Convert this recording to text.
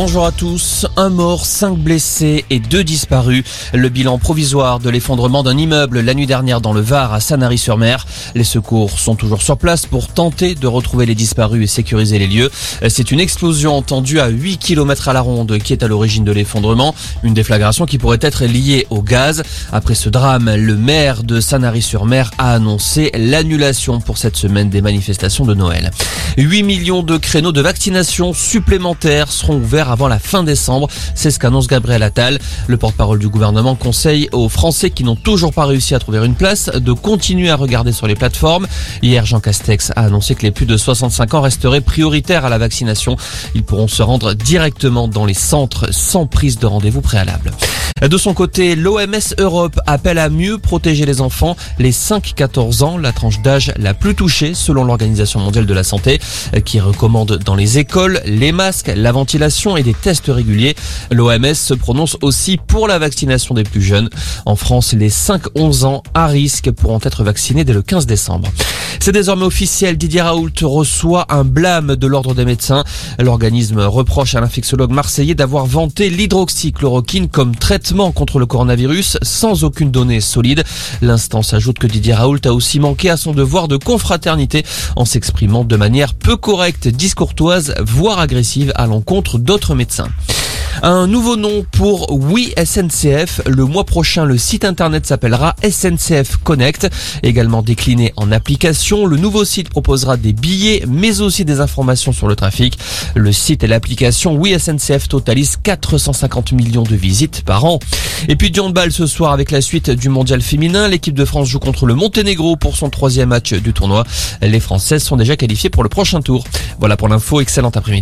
Bonjour à tous. Un mort, cinq blessés et deux disparus. Le bilan provisoire de l'effondrement d'un immeuble la nuit dernière dans le Var à Sanary-sur-Mer. Les secours sont toujours sur place pour tenter de retrouver les disparus et sécuriser les lieux. C'est une explosion entendue à 8 km à la ronde qui est à l'origine de l'effondrement. Une déflagration qui pourrait être liée au gaz. Après ce drame, le maire de Sanary-sur-Mer a annoncé l'annulation pour cette semaine des manifestations de Noël. 8 millions de créneaux de vaccination supplémentaires seront ouverts avant la fin décembre. C'est ce qu'annonce Gabriel Attal. Le porte-parole du gouvernement conseille aux Français qui n'ont toujours pas réussi à trouver une place de continuer à regarder sur les plateformes. Hier, Jean Castex a annoncé que les plus de 65 ans resteraient prioritaires à la vaccination. Ils pourront se rendre directement dans les centres sans prise de rendez-vous préalable. De son côté, l'OMS Europe appelle à mieux protéger les enfants, les 5-14 ans, la tranche d'âge la plus touchée selon l'Organisation mondiale de la santé, qui recommande dans les écoles les masques, la ventilation et des tests réguliers. L'OMS se prononce aussi pour la vaccination des plus jeunes. En France, les 5-11 ans à risque pourront être vaccinés dès le 15 décembre. C'est désormais officiel, Didier Raoult reçoit un blâme de l'ordre des médecins. L'organisme reproche à l'infectiologue marseillais d'avoir vanté l'hydroxychloroquine comme contre le coronavirus sans aucune donnée solide. L'instance ajoute que Didier Raoult a aussi manqué à son devoir de confraternité en s'exprimant de manière peu correcte, discourtoise, voire agressive à l'encontre d'autres médecins. Un nouveau nom pour Oui SNCF. Le mois prochain, le site internet s'appellera SNCF Connect, également décliné en application. Le nouveau site proposera des billets, mais aussi des informations sur le trafic. Le site et l'application Oui SNCF totalisent 450 millions de visites par an. Et puis du handball ce soir avec la suite du mondial féminin. L'équipe de France joue contre le Monténégro pour son troisième match du tournoi. Les Françaises sont déjà qualifiées pour le prochain tour. Voilà pour l'info. Excellent après-midi.